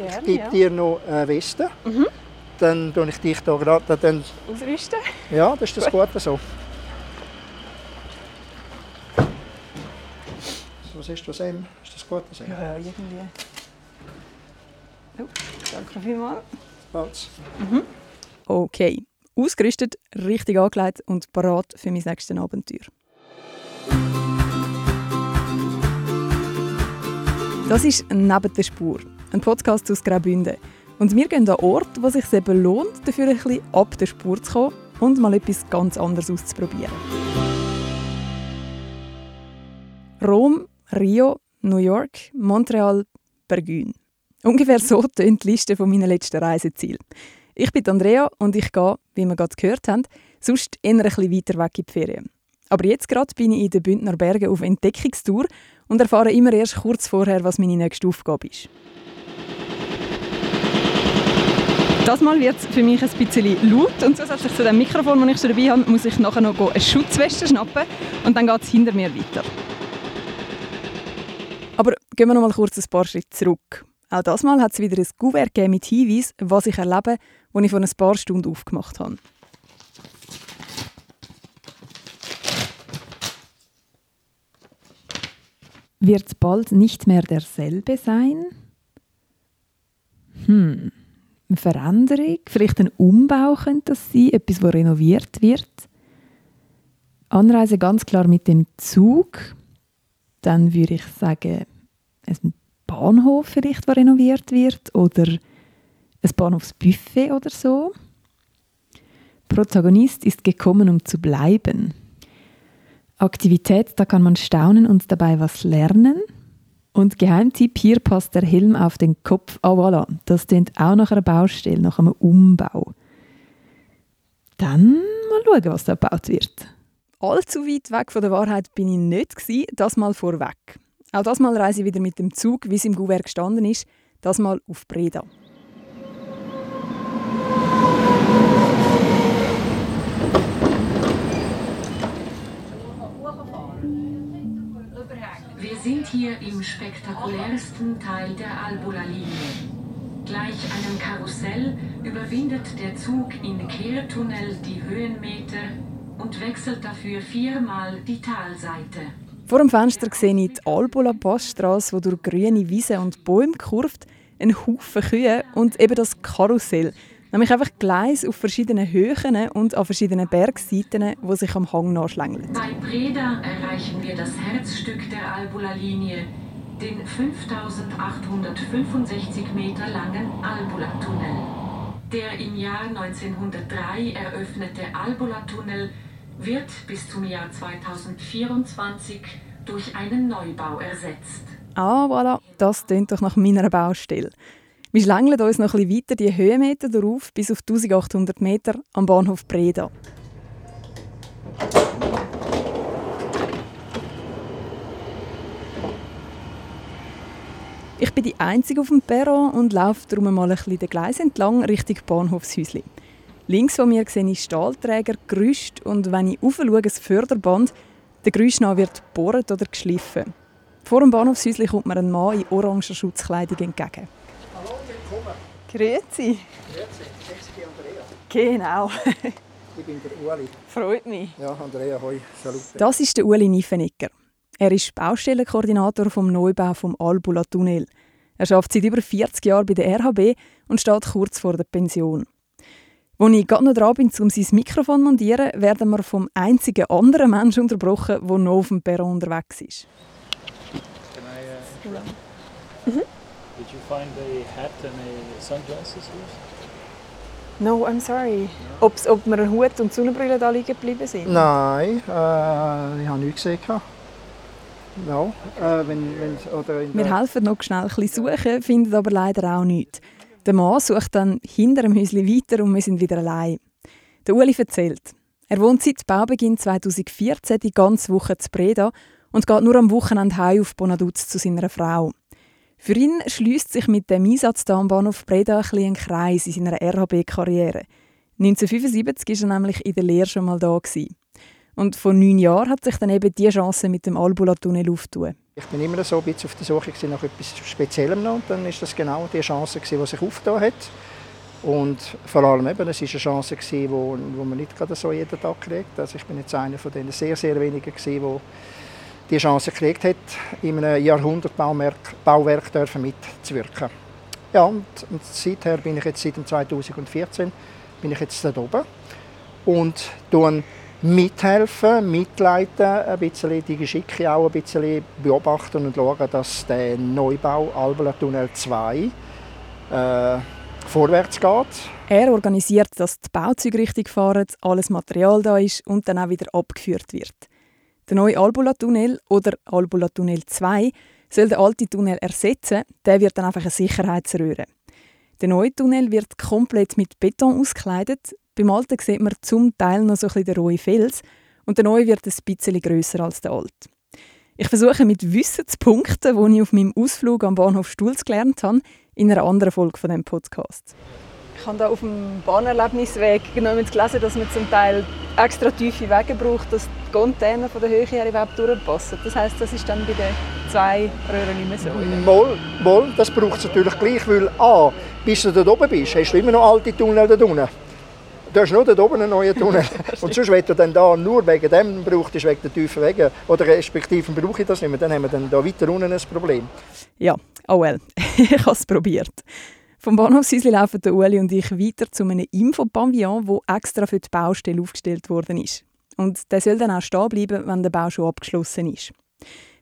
Ich gebe dir noch eine Weste. Mhm. Dann tue ich dich hier gerade dann... Ausrüsten? Ja, das ist das Gute so. Was ist das M? Ist das gut? Das ja, irgendwie. Oh, danke vielmals. Balz. Mhm. Okay, ausgerüstet, richtig angelegt und parat für mein nächstes Abenteuer. Das ist «Neben der Spur», ein Podcast aus Graubünden. Und wir gehen an Ort, wo es sich eben lohnt, dafür ein bisschen ab der Spur zu kommen und mal etwas ganz anderes auszuprobieren. Rom, Rio, New York, Montreal, Bergün. Ungefähr so tönt die Liste meiner letzten Reiseziele. Ich bin Andrea und ich gehe, wie wir gerade gehört haben, sonst eher ein bisschen weiter weg in die Ferien. Aber jetzt gerade bin ich in den Bündner Bergen auf Entdeckungstour und erfahre immer erst kurz vorher, was meine nächste Aufgabe ist. Das Mal wird es für mich ein bisschen laut und zusätzlich zu dem Mikrofon, das ich schon dabei habe, muss ich nachher noch eine Schutzweste schnappen und dann geht es hinter mir weiter. Aber gehen wir noch mal kurz ein paar Schritte zurück. Auch das Mal hat es wieder ein Kuvert mit Hinweis, was ich erlebe, das ich vor ein paar Stunden aufgemacht habe. Wird bald nicht mehr derselbe sein? Hm. Eine Veränderung, vielleicht ein Umbau könnte das sein, etwas, das renoviert wird. Anreise ganz klar mit dem Zug. Dann würde ich sagen, ein Bahnhof vielleicht, der renoviert wird oder ein Bahnhofsbuffet oder so. Protagonist ist gekommen, um zu bleiben. Aktivität, da kann man staunen und dabei was lernen. Und Geheimtipp, hier passt der Helm auf den Kopf. Ah, voilà, das klingt auch nach einer Baustelle, nach einem Umbau. Dann mal schauen, was da gebaut wird. Allzu weit weg von der Wahrheit bin ich nicht, das mal vorweg. Auch das Mal reise ich wieder mit dem Zug, wie es im Gouverne gestanden ist, das Mal auf Breda. Wir sind hier im spektakulärsten Teil der Albula-Linie. Gleich einem Karussell überwindet der Zug in Kehrtunnel die Höhenmeter und wechselt dafür viermal die Talseite. Vor dem Fenster sehe ich die Albula Passstraße, die durch grüne Wiesen und Bäume kurvt, einen Haufen Kühe und eben das Karussell. Nämlich einfach Gleis auf verschiedenen Höhen und an verschiedenen Bergseiten, die sich am Hang nachschlängeln. Bei Breda erreichen wir das Herzstück der Albula-Linie, den 5865 Meter langen Albula-Tunnel. Der im Jahr 1903 eröffnete Albula-Tunnel wird bis zum Jahr 2024 durch einen Neubau ersetzt. Ah, voilà, das klingt doch nach meiner Baustelle. Wir schlängeln uns noch ein weiter die Höhenmeter darauf bis auf 1800 Meter am Bahnhof Breda. Ich bin die Einzige auf dem Perron und laufe darum mal ein bisschen den Gleis entlang Richtung Bahnhofshäuschen. Links von mir sehe ich Stahlträger, Gerüst und wenn ich aufschaue, ein Förderband, der Gerüst nach wird gebohrt oder geschliffen. Vor dem Bahnhofshäuschen kommt mir ein Mann in oranger Schutzkleidung entgegen. Hallo, willkommen. Grüezi. Grüezi, Andrea. Genau. ich bin der Uli. Freut mich. Ja, Andrea, hoi, salut. Das ist der Uli Niefenegger. Er ist Baustellenkoordinator vom Neubau vom Albula Tunnel. Er arbeitet seit über 40 Jahren bei der RHB und steht kurz vor der Pension. Als ich gerade noch dran bin, um sein Mikrofon zu montieren, werden wir vom einzigen anderen Menschen unterbrochen, der noch auf dem Perron unterwegs ist. Can I, uh, mhm. Did you find a hat and a sunglasses here? No, I'm sorry. No. Ob's, ob mir ein Hut und Sonnenbrille da liegen geblieben sind? Nein, äh, ich habe nichts gesehen. No, äh, wenn, wenn, oder Wir helfen noch schnell ein bisschen suchen, finden aber leider auch nichts. Der Mann sucht dann hinter dem Häuschen weiter und wir sind wieder allein. Der Uli erzählt, er wohnt seit Baubeginn 2014 die ganze Woche zu Breda und geht nur am Wochenende heim auf Bonaduz zu seiner Frau. Für ihn schließt sich mit dem Einsatz am Bahnhof Breda ein, ein Kreis in seiner RHB-Karriere. 1975 war er nämlich in der Lehre schon mal da. Und vor neun Jahren hat sich dann eben die Chance mit dem Albula-Tunnel aufgetan. Ich bin immer so ein bisschen auf der Suche nach etwas Speziellem noch. Und dann ist das genau die Chance, die sich aufgetan hat. Und vor allem eben, es war eine Chance, die wo, wo man nicht gerade so jeden Tag kriegt. Also ich bin jetzt einer von den sehr, sehr wenigen, die die Chance gekriegt hat, in einem Jahrhundertbauwerk Bauwerk mitzuwirken. Ja, und, und seither bin ich jetzt seit 2014 bin ich jetzt da oben und tun mithelfen, mitleiten, ein bisschen die Geschicke auch ein bisschen beobachten und schauen, dass der Neubau Albula Tunnel 2 äh, vorwärts geht. Er organisiert, dass die Bauzeuge richtig fahren, alles Material da ist und dann auch wieder abgeführt wird. Der neue Albula-Tunnel oder Albula-Tunnel 2 soll den alten Tunnel ersetzen. Der wird dann einfach eine Sicherheitsröhre. Der neue Tunnel wird komplett mit Beton ausgekleidet. Beim alten sieht man zum Teil noch so ein bisschen den rohen Fels und der neue wird ein bisschen grösser als der alte. Ich versuche mit Wissen zu punkten, die ich auf meinem Ausflug am Bahnhof Stulz gelernt habe, in einer anderen Folge von dem Podcast. Ich habe da auf dem Bahnerlebnisweg genau gelesen, dass man zum Teil extra tiefe Wege braucht, dass die Container von der Höhe her überhaupt durchpassen. Das heisst, das ist dann bei den zwei Röhren nicht mehr so. Moll, moll das braucht es natürlich gleich, weil A, bis du dort oben bist, hast du immer noch alte Tunnel da unten. Du hast nur dort oben einen neuen Tunnel. Und sonst, wenn du dann da nur wegen dem brauchst, wegen der tiefen Wege, oder respektive brauche ich das nicht mehr, dann haben wir dann da weiter unten ein Problem. Ja, oh well, ich habe es probiert. Vom Bahnhofshäuschen laufen der Ueli und ich weiter zu einem Infopavillon, wo extra für die Baustelle aufgestellt worden ist. Und der soll dann auch stehen bleiben, wenn der Bau schon abgeschlossen ist.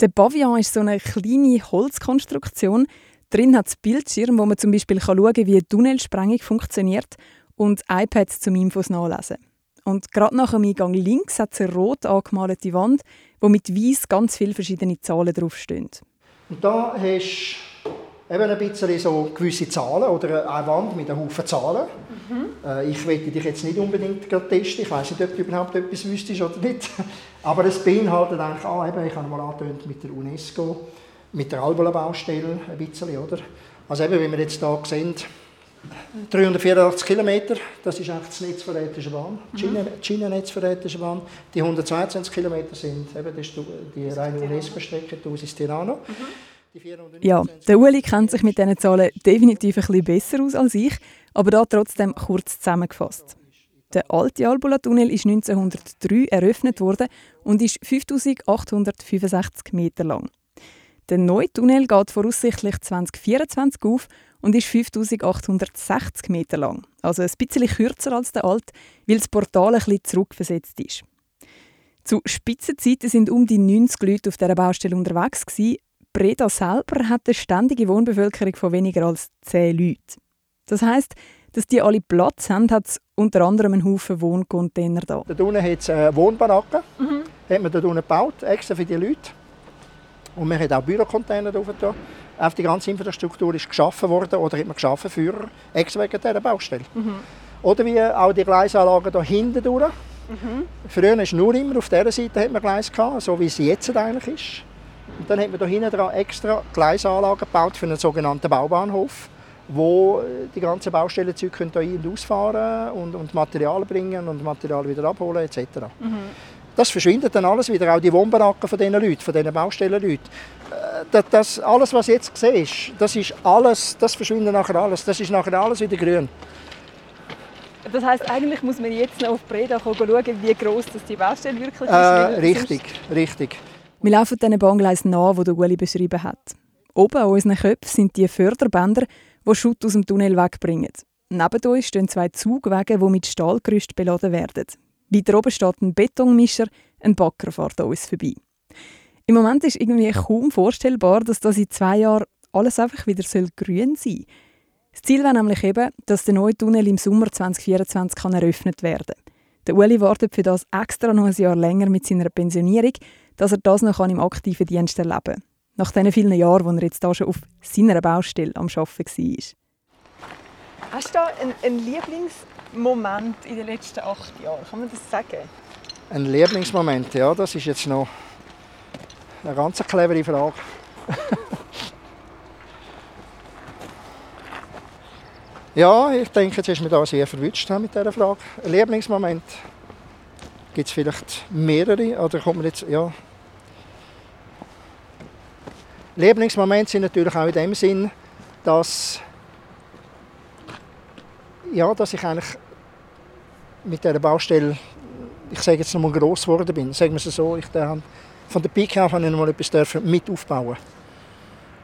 Der Pavillon ist so eine kleine Holzkonstruktion. Drin hat es Bildschirm, wo man zum Beispiel schauen kann, wie eine Tunnelsprengung funktioniert und iPads zum Infos nachlesen. Und gerade nach dem Eingang links hat es eine rot angemalte Wand, wo mit weiß ganz viele verschiedene Zahlen draufstehen. Und da hast du eben ein bisschen so gewisse Zahlen oder eine Wand mit einem Haufen Zahlen. Mhm. Äh, ich will dich jetzt nicht unbedingt testen. Ich weiß nicht, ob du überhaupt etwas wüsstest oder nicht. Aber es beinhaltet eigentlich, ah, eben, ich habe mal angetönt mit der UNESCO, mit der Albola-Baustelle ein bisschen, oder? Also eben, wie wir jetzt hier sehen, 384 Kilometer, das ist eigentlich das Netz von Rätischer Bahn, mhm. das Schienennetz von Rätischer Bahn. Die 122 Kilometer sind eben das die reine UNESCO-Strecke, die aus Tirano. Mhm. Ja, der Uli kennt sich mit diesen Zahlen definitiv ein bisschen besser aus als ich, aber da trotzdem kurz zusammengefasst. Der alte Albula-Tunnel ist 1903 eröffnet worden und ist 5865 Meter lang. Der neue Tunnel geht voraussichtlich 2024 auf und ist 5860 Meter lang. Also ein bisschen kürzer als der alte, weil das Portal ein bisschen zurückversetzt ist. Zu Spitzenzeiten sind um die 90 Leute auf dieser Baustelle unterwegs. Gewesen. Breda selber hat eine ständige Wohnbevölkerung von weniger als 10 Leuten. Das heißt, dass die alle Platz haben, hat es unter anderem einen Haufen Wohncontainer da. Da unten hat es eine Wohnbaracke, mhm. hat man da unten gebaut, extra für die Leute. Und man hat auch Bürocontainer drauf. Auf die ganze Infrastruktur ist geschaffen worden oder hat man geschaffen für extra wegen dieser Baustelle. Mhm. Oder wie auch die Gleisanlagen hier hinten durch. Mhm. Früher war nur immer auf dieser Seite hat man Gleis gehabt, so wie es jetzt eigentlich ist. Und dann hat man hier hinten dran extra Gleisanlagen gebaut für einen sogenannten Baubahnhof, wo die ganzen Baustellenzüge ein- und ausfahren und, und Material bringen und Material wieder abholen etc. Mhm. Das verschwindet dann alles wieder, auch die Wohnbaracken von diesen Leuten, von diesen Baustellenleuten. Äh, das, das, alles, was du jetzt siehst, das ist alles, das verschwindet nachher alles. Das ist nachher alles wieder grün. Das heisst, eigentlich muss man jetzt noch auf Breda schauen, wie groß das die Baustelle wirklich ist. Äh, richtig, richtig. Wir laufen diesen Bahngleisen nach, die Uli beschrieben hat. Oben an unseren Köpfen sind die Förderbänder, die Schutt aus dem Tunnel wegbringen. Neben uns stehen zwei Zugwege, die mit Stahlgerüst beladen werden. Weiter oben steht ein Betonmischer, ein Bagger fährt an uns vorbei. Im Moment ist irgendwie kaum vorstellbar, dass das in zwei Jahren alles einfach wieder grün sein soll. Das Ziel wäre nämlich eben, dass der neue Tunnel im Sommer 2024 kann eröffnet werden kann. Der Uli wartet für das extra noch ein Jahr länger mit seiner Pensionierung, dass er das noch im aktiven Dienst erleben kann. Nach den vielen Jahren, wo er jetzt da schon auf seiner Baustelle am Arbeiten war. Hast du einen, einen Lieblingsmoment in den letzten acht Jahren? Kann man das sagen? Ein Lieblingsmoment, ja, das ist jetzt noch eine ganz clevere Frage. ja, ich denke, jetzt ist mir da sehr verwünscht mit dieser Frage. Ein Lieblingsmoment. gibt es vielleicht mehrere. Oder kommt man jetzt, ja. Lieblingsmomente sind natürlich auch in dem Sinn, dass, ja, dass ich eigentlich mit dieser Baustelle, ich sage jetzt nochmal gross geworden bin. Sagen wir es so, ich habe von der Pike auf habe ich mal etwas dürfen mit aufbauen.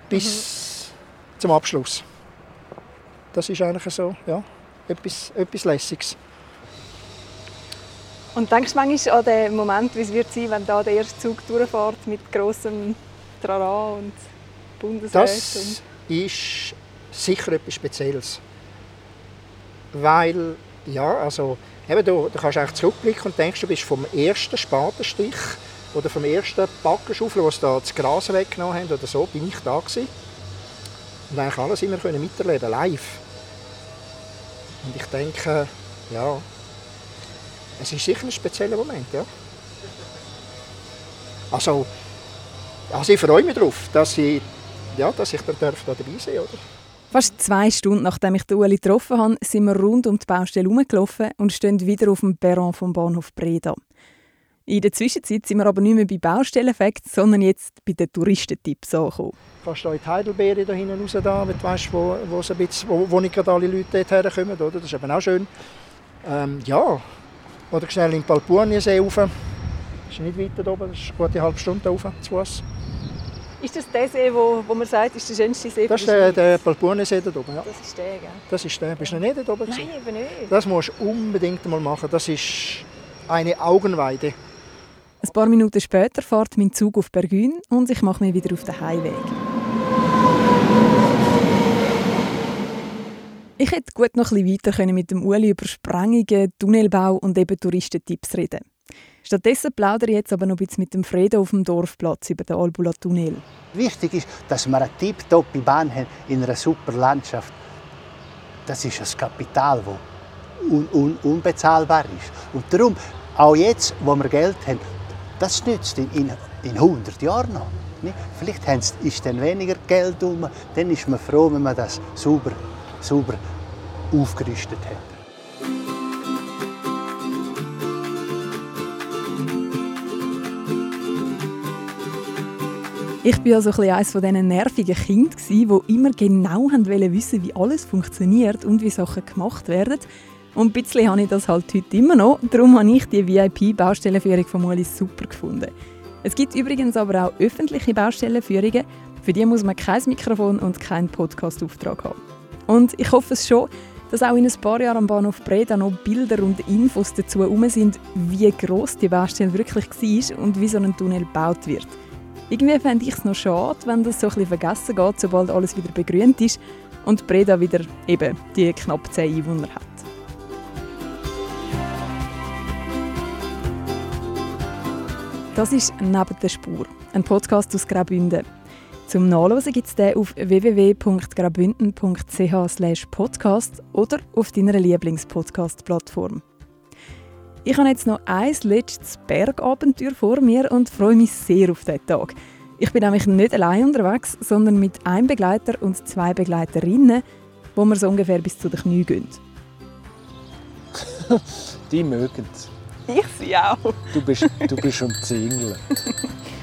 Bis mhm. zum Abschluss. Das ist eigentlich so, ja, etwas, etwas Lässiges. Und denkst du manchmal an den Moment, wie es wird sein, wenn da der erste Zug durchfährt mit großem Trara und Bundesrat? Das ist sicher etwas Spezielles. Weil, ja, also, eben, du, du kannst eigentlich zurückblicken und denkst, du bist vom ersten Spatenstich oder vom ersten Backenschaufel, wo sie da das Gras weggenommen haben oder so, bin ich da gewesen. Und eigentlich alles immer können miterleben, live. Und ich denke, ja, es ist sicher ein spezieller Moment, ja. Also, also ich freue mich darauf, dass ich, ja, dass ich dann da dabei sein darf. Fast zwei Stunden nachdem ich Ueli getroffen habe, sind wir rund um die Baustelle herumgelaufen und stehen wieder auf dem Perron vom Bahnhof Breda. In der Zwischenzeit sind wir aber nicht mehr bei Baustellenfacts, sondern jetzt bei den Touristentipps angekommen. Kannst du in die Heidelbeere da hinten raus, da, wenn du weißt, wo, wo, ein bisschen, wo, wo nicht gerade alle Leute herkommen. Oder? Das ist eben auch schön. Ähm, ja, oder schnell in den Palpurniensee rauf. Das ist nicht weiter oben, das ist eine gute halbe Stunde rauf zu Fuß. Ist das der See, wo, wo man sagt, ist der schönste See Das ist der, der Palpurniensee da oben, ja. Das ist der, gell? Das ist der. Bist du noch nicht dort oben? Nein, eben nicht. Das musst du unbedingt mal machen. Das ist eine Augenweide. Ein paar Minuten später fährt mein Zug auf Bergün und ich mache mich wieder auf den Heimweg. Ich hätte gut noch ein bisschen weiter mit dem Uli über Sprengungen, Tunnelbau und eben Touristentipps reden. Stattdessen plaudere ich jetzt aber noch ein bisschen mit dem Fredo auf dem Dorfplatz über den Albula Tunnel. Wichtig ist, dass wir eine tiptoppe Bahn haben in einer super Landschaft. Das ist ein Kapital, das un un unbezahlbar ist. Und darum, auch jetzt, wo wir Geld haben, das nützt in, in, in 100 Jahren noch. Vielleicht ist dann weniger Geld um, dann ist man froh, wenn man das sauber, sauber aufgerüstet hat. Ich war also eines von diesen nervigen Kindern, die immer genau wissen wie alles funktioniert und wie Sachen gemacht werden. Und ein bisschen habe ich das halt heute immer noch. Darum habe ich die VIP-Baustellenführung von Mulis super gefunden. Es gibt übrigens aber auch öffentliche Baustellenführungen. Für die muss man kein Mikrofon und keinen Podcast-Auftrag haben. Und ich hoffe es schon, dass auch in ein paar Jahren am Bahnhof Breda noch Bilder und Infos dazu herum sind, wie gross die Baustelle wirklich war und wie so ein Tunnel gebaut wird. Irgendwie fände ich es noch schade, wenn das so ein bisschen vergessen geht, sobald alles wieder begrünt ist und Breda wieder eben die knapp 10 Einwohner hat. Das ist «Neben der Spur», ein Podcast aus Graubünden. Zum Nachlesen gibt es den auf www.graubünden.ch podcast oder auf deiner Lieblingspodcast-Plattform. Ich habe jetzt noch ein letztes Bergabenteuer vor mir und freue mich sehr auf diesen Tag. Ich bin nämlich nicht allein unterwegs, sondern mit einem Begleiter und zwei Begleiterinnen, wo wir so ungefähr bis zu den Knie gehen. Die mögen es. Ich sie auch. Du bist, du bist Zingeln.